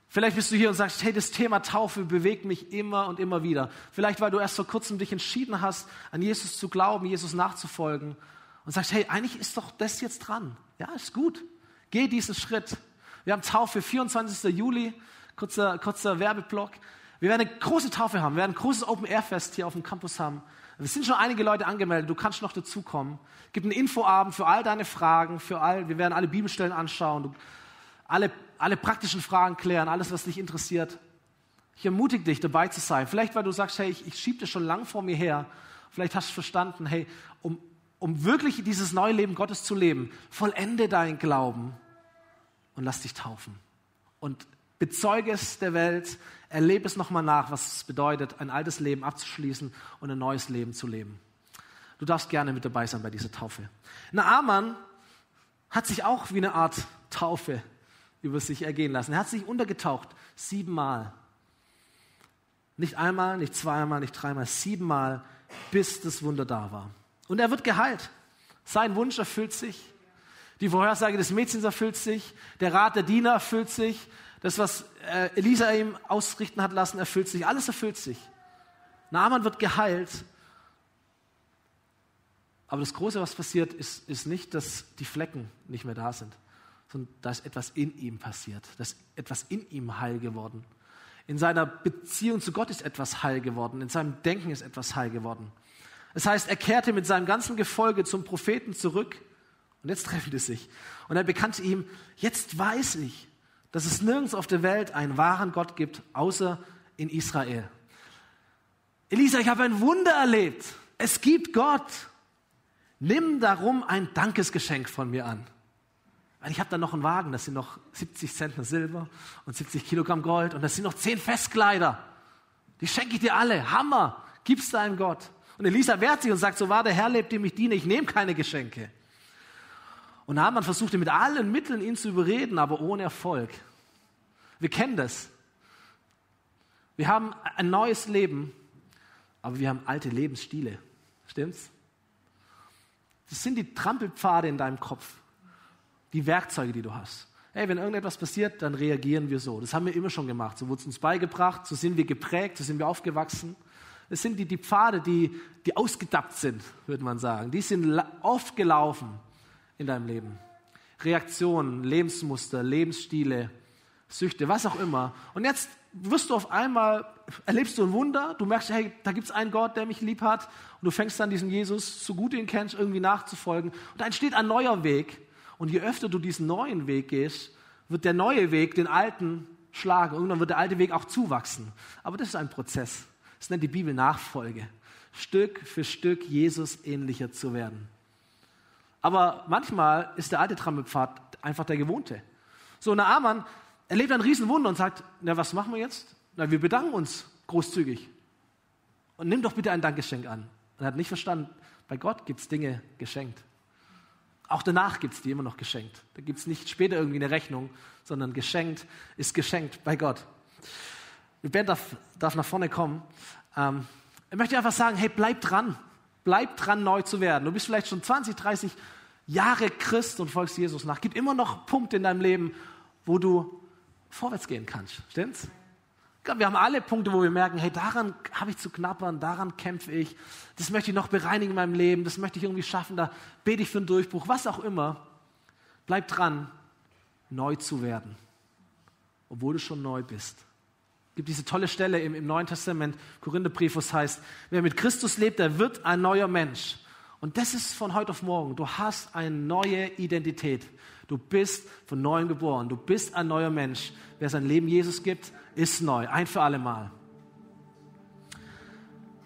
Vielleicht bist du hier und sagst, hey, das Thema Taufe bewegt mich immer und immer wieder. Vielleicht, weil du erst vor kurzem dich entschieden hast, an Jesus zu glauben, Jesus nachzufolgen und sagst, hey, eigentlich ist doch das jetzt dran. Ja, ist gut. Geh diesen Schritt. Wir haben Taufe 24. Juli, kurzer, kurzer Werbeblock. Wir werden eine große Taufe haben, wir werden ein großes Open-Air-Fest hier auf dem Campus haben. Es sind schon einige Leute angemeldet, du kannst noch dazukommen. Es gibt einen Infoabend für all deine Fragen, für all, wir werden alle Bibelstellen anschauen, du, alle, alle praktischen Fragen klären, alles, was dich interessiert. Ich ermutige dich, dabei zu sein. Vielleicht, weil du sagst, hey, ich, ich schiebe das schon lang vor mir her. Vielleicht hast du verstanden, hey, um, um wirklich dieses neue Leben Gottes zu leben, vollende deinen Glauben und lass dich taufen. Und bezeuge es der Welt, erlebe es nochmal nach, was es bedeutet, ein altes Leben abzuschließen und ein neues Leben zu leben. Du darfst gerne mit dabei sein bei dieser Taufe. Naaman hat sich auch wie eine Art Taufe über sich ergehen lassen. Er hat sich untergetaucht, siebenmal. Nicht einmal, nicht zweimal, nicht dreimal, siebenmal, bis das Wunder da war. Und er wird geheilt. Sein Wunsch erfüllt sich. Die Vorhersage des Mädchens erfüllt sich. Der Rat der Diener erfüllt sich. Das, was äh, Elisa ihm ausrichten hat lassen, erfüllt sich. Alles erfüllt sich. Naaman wird geheilt. Aber das Große, was passiert, ist, ist nicht, dass die Flecken nicht mehr da sind, sondern da ist etwas in ihm passiert. Da ist etwas in ihm heil geworden. In seiner Beziehung zu Gott ist etwas heil geworden. In seinem Denken ist etwas heil geworden. Das heißt, er kehrte mit seinem ganzen Gefolge zum Propheten zurück. Und jetzt treffen die sich. Und er bekannte ihm, jetzt weiß ich, dass es nirgends auf der Welt einen wahren Gott gibt, außer in Israel. Elisa, ich habe ein Wunder erlebt. Es gibt Gott. Nimm darum ein Dankesgeschenk von mir an. Weil ich habe da noch einen Wagen, das sind noch 70 Zentner Silber und 70 Kilogramm Gold und das sind noch 10 Festkleider. Die schenke ich dir alle. Hammer. Gib's deinem Gott. Und Elisa wehrt sich und sagt, so wahr der Herr lebt, dem ich diene, ich nehme keine Geschenke. Und Haman versuchte mit allen Mitteln, ihn zu überreden, aber ohne Erfolg. Wir kennen das. Wir haben ein neues Leben, aber wir haben alte Lebensstile. Stimmt's? Das sind die Trampelpfade in deinem Kopf, die Werkzeuge, die du hast. Hey, wenn irgendetwas passiert, dann reagieren wir so. Das haben wir immer schon gemacht. So wurde es uns beigebracht, so sind wir geprägt, so sind wir aufgewachsen. Es sind die, die Pfade, die, die ausgedappt sind, würde man sagen. Die sind oft gelaufen in deinem Leben. Reaktionen, Lebensmuster, Lebensstile, Süchte, was auch immer. Und jetzt wirst du auf einmal, erlebst du ein Wunder, du merkst, hey, da gibt es einen Gott, der mich lieb hat. Und du fängst dann diesen Jesus, so gut du ihn kennst, irgendwie nachzufolgen. Und da entsteht ein neuer Weg. Und je öfter du diesen neuen Weg gehst, wird der neue Weg den alten schlagen. Irgendwann wird der alte Weg auch zuwachsen. Aber das ist ein Prozess. Das nennt die Bibel Nachfolge. Stück für Stück Jesus ähnlicher zu werden. Aber manchmal ist der alte Trampelpfad einfach der gewohnte. So, Naaman erlebt ein Riesenwunder und sagt, na, was machen wir jetzt? Na, wir bedanken uns großzügig. Und nimm doch bitte ein Dankgeschenk an. Und er hat nicht verstanden, bei Gott gibt es Dinge geschenkt. Auch danach gibt es die immer noch geschenkt. Da gibt es nicht später irgendwie eine Rechnung, sondern geschenkt ist geschenkt bei Gott. Die Band darf, darf nach vorne kommen. Ähm, ich möchte einfach sagen, hey, bleib dran. Bleib dran, neu zu werden. Du bist vielleicht schon 20, 30 Jahre Christ und folgst Jesus nach. Gibt immer noch Punkte in deinem Leben, wo du vorwärts gehen kannst. Stimmt's? Wir haben alle Punkte, wo wir merken, hey, daran habe ich zu knappern, daran kämpfe ich, das möchte ich noch bereinigen in meinem Leben, das möchte ich irgendwie schaffen, da bete ich für einen Durchbruch, was auch immer. Bleib dran, neu zu werden, obwohl du schon neu bist. Gibt diese tolle Stelle im, im Neuen Testament, Korintherbrief, wo es heißt, wer mit Christus lebt, der wird ein neuer Mensch. Und das ist von heute auf morgen. Du hast eine neue Identität. Du bist von neuem geboren. Du bist ein neuer Mensch. Wer sein Leben Jesus gibt, ist neu. Ein für alle Mal.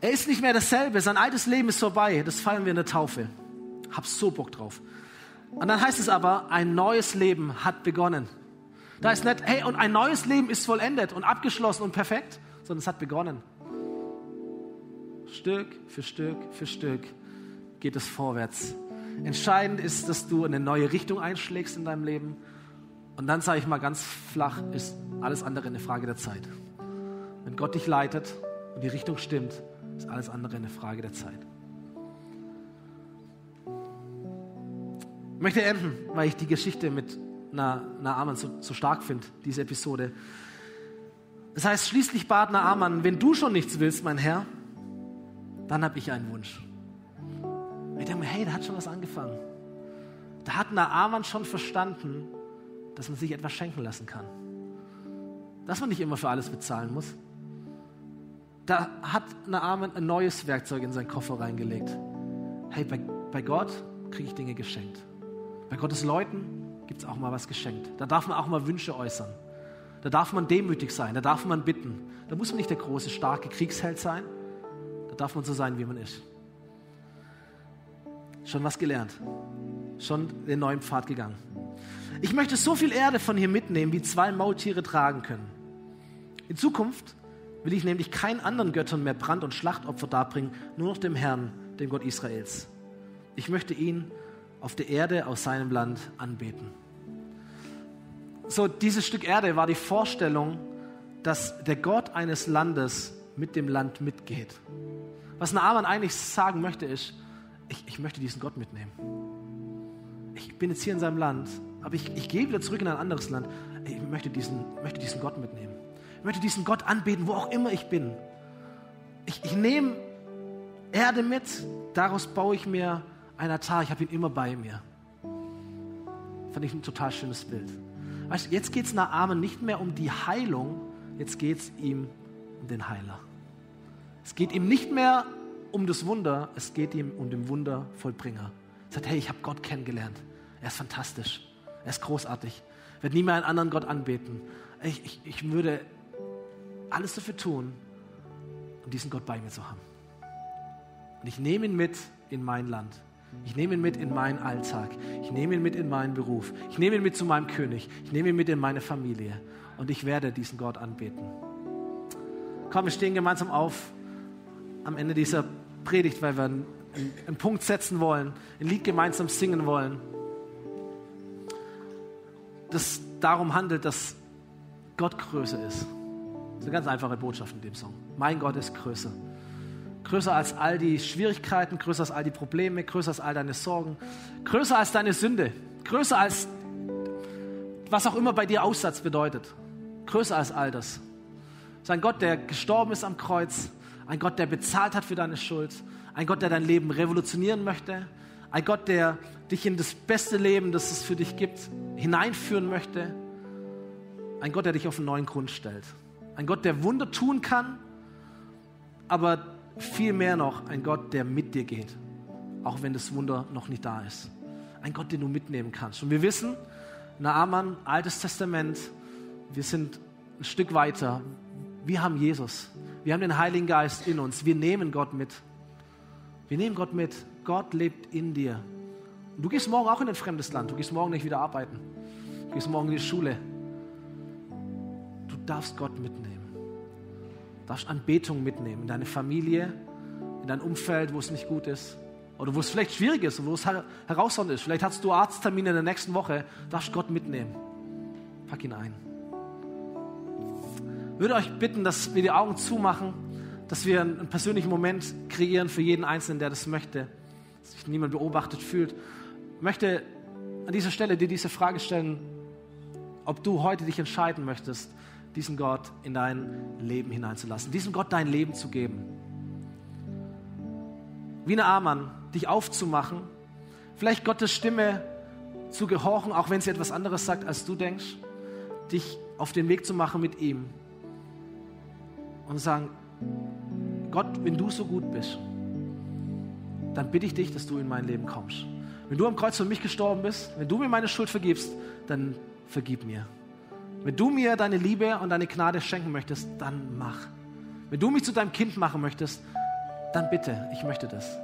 Er ist nicht mehr dasselbe. Sein altes Leben ist vorbei. Das feiern wir in der Taufe. Hab so Bock drauf. Und dann heißt es aber, ein neues Leben hat begonnen. Da ist nicht, hey, und ein neues Leben ist vollendet und abgeschlossen und perfekt, sondern es hat begonnen. Stück für Stück für Stück geht es vorwärts. Entscheidend ist, dass du eine neue Richtung einschlägst in deinem Leben. Und dann sage ich mal ganz flach, ist alles andere eine Frage der Zeit. Wenn Gott dich leitet und die Richtung stimmt, ist alles andere eine Frage der Zeit. Ich möchte enden, weil ich die Geschichte mit Naaman so, so stark finde, diese Episode. Das heißt, schließlich bat Naaman, wenn du schon nichts willst, mein Herr, dann habe ich einen Wunsch. Ich denke mir, hey, da hat schon was angefangen. Da hat Naaman schon verstanden, dass man sich etwas schenken lassen kann. Dass man nicht immer für alles bezahlen muss. Da hat Naaman ein neues Werkzeug in seinen Koffer reingelegt. Hey, bei, bei Gott kriege ich Dinge geschenkt. Bei Gottes Leuten gibt es auch mal was geschenkt. Da darf man auch mal Wünsche äußern. Da darf man demütig sein, da darf man bitten. Da muss man nicht der große, starke Kriegsheld sein. Da darf man so sein, wie man ist. Schon was gelernt. Schon den neuen Pfad gegangen. Ich möchte so viel Erde von hier mitnehmen, wie zwei Maultiere tragen können. In Zukunft will ich nämlich keinen anderen Göttern mehr Brand- und Schlachtopfer darbringen, nur noch dem Herrn, dem Gott Israels. Ich möchte ihn auf der Erde aus seinem Land anbeten. So, dieses Stück Erde war die Vorstellung, dass der Gott eines Landes mit dem Land mitgeht. Was Naaman eigentlich sagen möchte, ist, ich, ich möchte diesen Gott mitnehmen. Ich bin jetzt hier in seinem Land, aber ich, ich gehe wieder zurück in ein anderes Land. Ich möchte diesen, möchte diesen Gott mitnehmen. Ich möchte diesen Gott anbeten, wo auch immer ich bin. Ich, ich nehme Erde mit, daraus baue ich mir ein Altar, ich habe ihn immer bei mir. Fand ich ein total schönes Bild. Weißt, jetzt geht es nach Armen nicht mehr um die Heilung, jetzt geht es ihm um den Heiler. Es geht ihm nicht mehr um das Wunder, es geht ihm um den Wundervollbringer. Er sagt, hey, ich habe Gott kennengelernt. Er ist fantastisch. Er ist großartig. Ich werde nie mehr einen anderen Gott anbeten. Ich, ich, ich würde alles dafür tun, um diesen Gott bei mir zu haben. Und ich nehme ihn mit in mein Land. Ich nehme ihn mit in meinen Alltag. Ich nehme ihn mit in meinen Beruf. Ich nehme ihn mit zu meinem König. Ich nehme ihn mit in meine Familie. Und ich werde diesen Gott anbeten. Komm, wir stehen gemeinsam auf am Ende dieser Predigt, weil wir einen, einen Punkt setzen wollen, ein Lied gemeinsam singen wollen. Das darum handelt, dass Gott größer ist. Das ist eine ganz einfache Botschaft in dem Song. Mein Gott ist größer. Größer als all die Schwierigkeiten, größer als all die Probleme, größer als all deine Sorgen, größer als deine Sünde, größer als was auch immer bei dir Aussatz bedeutet. Größer als all das. Es ist ein Gott, der gestorben ist am Kreuz, ein Gott, der bezahlt hat für deine Schuld, ein Gott, der dein Leben revolutionieren möchte, ein Gott, der dich in das beste Leben, das es für dich gibt, hineinführen möchte, ein Gott, der dich auf einen neuen Grund stellt, ein Gott, der Wunder tun kann, aber viel mehr noch ein Gott, der mit dir geht, auch wenn das Wunder noch nicht da ist. Ein Gott, den du mitnehmen kannst. Und wir wissen, Naaman, Altes Testament, wir sind ein Stück weiter. Wir haben Jesus. Wir haben den Heiligen Geist in uns. Wir nehmen Gott mit. Wir nehmen Gott mit. Gott lebt in dir. Und du gehst morgen auch in ein fremdes Land. Du gehst morgen nicht wieder arbeiten. Du gehst morgen in die Schule. Du darfst Gott mitnehmen darfst Anbetung mitnehmen in deine Familie, in dein Umfeld, wo es nicht gut ist oder wo es vielleicht schwierig ist und wo es herausfordernd ist. Vielleicht hast du Arzttermine in der nächsten Woche, darfst Gott mitnehmen. Pack ihn ein. Ich würde euch bitten, dass wir die Augen zumachen, dass wir einen persönlichen Moment kreieren für jeden Einzelnen, der das möchte, dass sich niemand beobachtet fühlt. Ich möchte an dieser Stelle dir diese Frage stellen, ob du heute dich entscheiden möchtest, diesen Gott in dein Leben hineinzulassen, diesem Gott dein Leben zu geben. Wie eine Amann, dich aufzumachen, vielleicht Gottes Stimme zu gehorchen, auch wenn sie etwas anderes sagt, als du denkst, dich auf den Weg zu machen mit ihm und sagen, Gott, wenn du so gut bist, dann bitte ich dich, dass du in mein Leben kommst. Wenn du am Kreuz für mich gestorben bist, wenn du mir meine Schuld vergibst, dann vergib mir. Wenn du mir deine Liebe und deine Gnade schenken möchtest, dann mach. Wenn du mich zu deinem Kind machen möchtest, dann bitte, ich möchte das.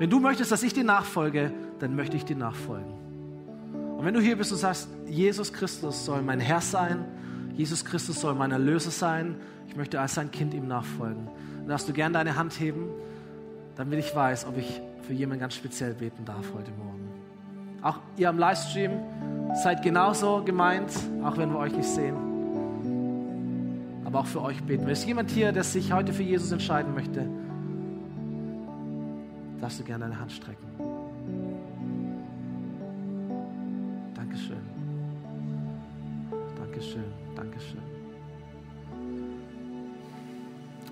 Wenn du möchtest, dass ich dir nachfolge, dann möchte ich dir nachfolgen. Und wenn du hier bist und sagst, Jesus Christus soll mein Herr sein, Jesus Christus soll mein Erlöser sein, ich möchte als sein Kind ihm nachfolgen, dann darfst du gerne deine Hand heben, damit ich weiß, ob ich für jemanden ganz speziell beten darf heute Morgen. Auch ihr am Livestream seid genauso gemeint, auch wenn wir euch nicht sehen. Aber auch für euch beten. Ist jemand hier, der sich heute für Jesus entscheiden möchte, darfst du gerne deine Hand strecken. Dankeschön. Dankeschön. Dankeschön.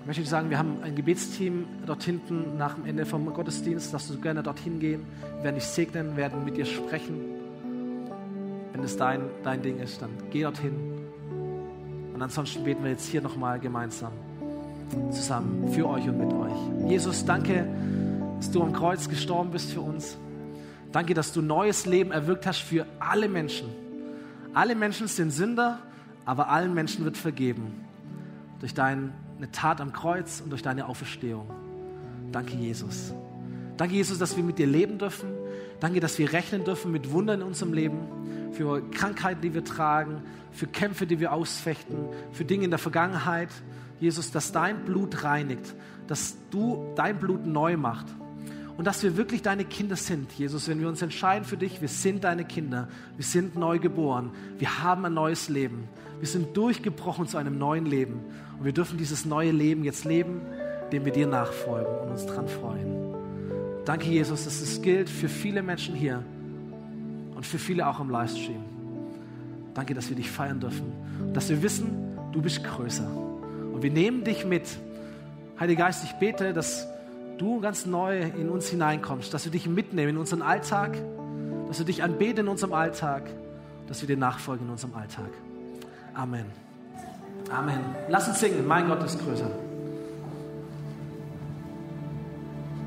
Ich möchte sagen, wir haben ein Gebetsteam dort hinten nach dem Ende vom Gottesdienst. Darfst du gerne dorthin gehen, wir werden dich segnen, werden mit dir sprechen. Wenn es dein, dein Ding ist, dann geh dorthin. Und ansonsten beten wir jetzt hier nochmal gemeinsam zusammen für euch und mit euch. Jesus, danke, dass du am Kreuz gestorben bist für uns. Danke, dass du neues Leben erwirkt hast für alle Menschen. Alle Menschen sind Sünder, aber allen Menschen wird vergeben. Durch deine Tat am Kreuz und durch deine Auferstehung. Danke, Jesus. Danke, Jesus, dass wir mit dir leben dürfen. Danke, dass wir rechnen dürfen mit Wundern in unserem Leben, für Krankheiten, die wir tragen, für Kämpfe, die wir ausfechten, für Dinge in der Vergangenheit. Jesus, dass dein Blut reinigt, dass du dein Blut neu macht und dass wir wirklich deine Kinder sind, Jesus. Wenn wir uns entscheiden für dich, wir sind deine Kinder, wir sind neu geboren, wir haben ein neues Leben, wir sind durchgebrochen zu einem neuen Leben und wir dürfen dieses neue Leben jetzt leben, dem wir dir nachfolgen und uns dran freuen. Danke, Jesus, dass es gilt für viele Menschen hier und für viele auch im Livestream. Danke, dass wir dich feiern dürfen dass wir wissen, du bist größer. Und wir nehmen dich mit. Heiliger Geist, ich bete, dass du ganz neu in uns hineinkommst, dass wir dich mitnehmen in unseren Alltag, dass wir dich anbeten in unserem Alltag, dass wir dir nachfolgen in unserem Alltag. Amen. Amen. Lass uns singen, mein Gott ist größer.